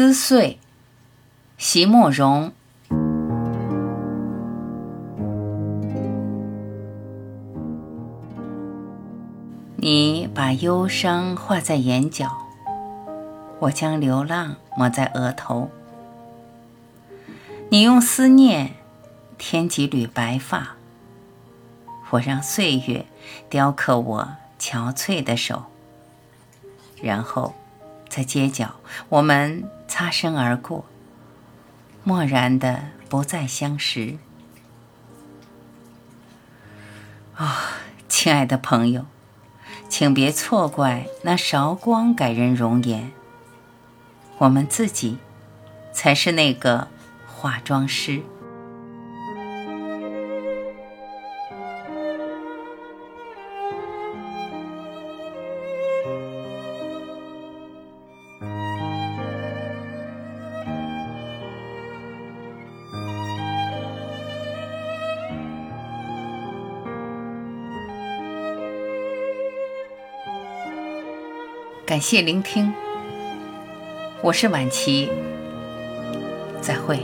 撕碎，席慕容。你把忧伤画在眼角，我将流浪抹在额头。你用思念添几缕白发，我让岁月雕刻我憔悴的手，然后。在街角，我们擦身而过，漠然的不再相识。啊，亲爱的朋友，请别错怪那韶光改人容颜，我们自己才是那个化妆师。感谢聆听，我是晚琪，再会。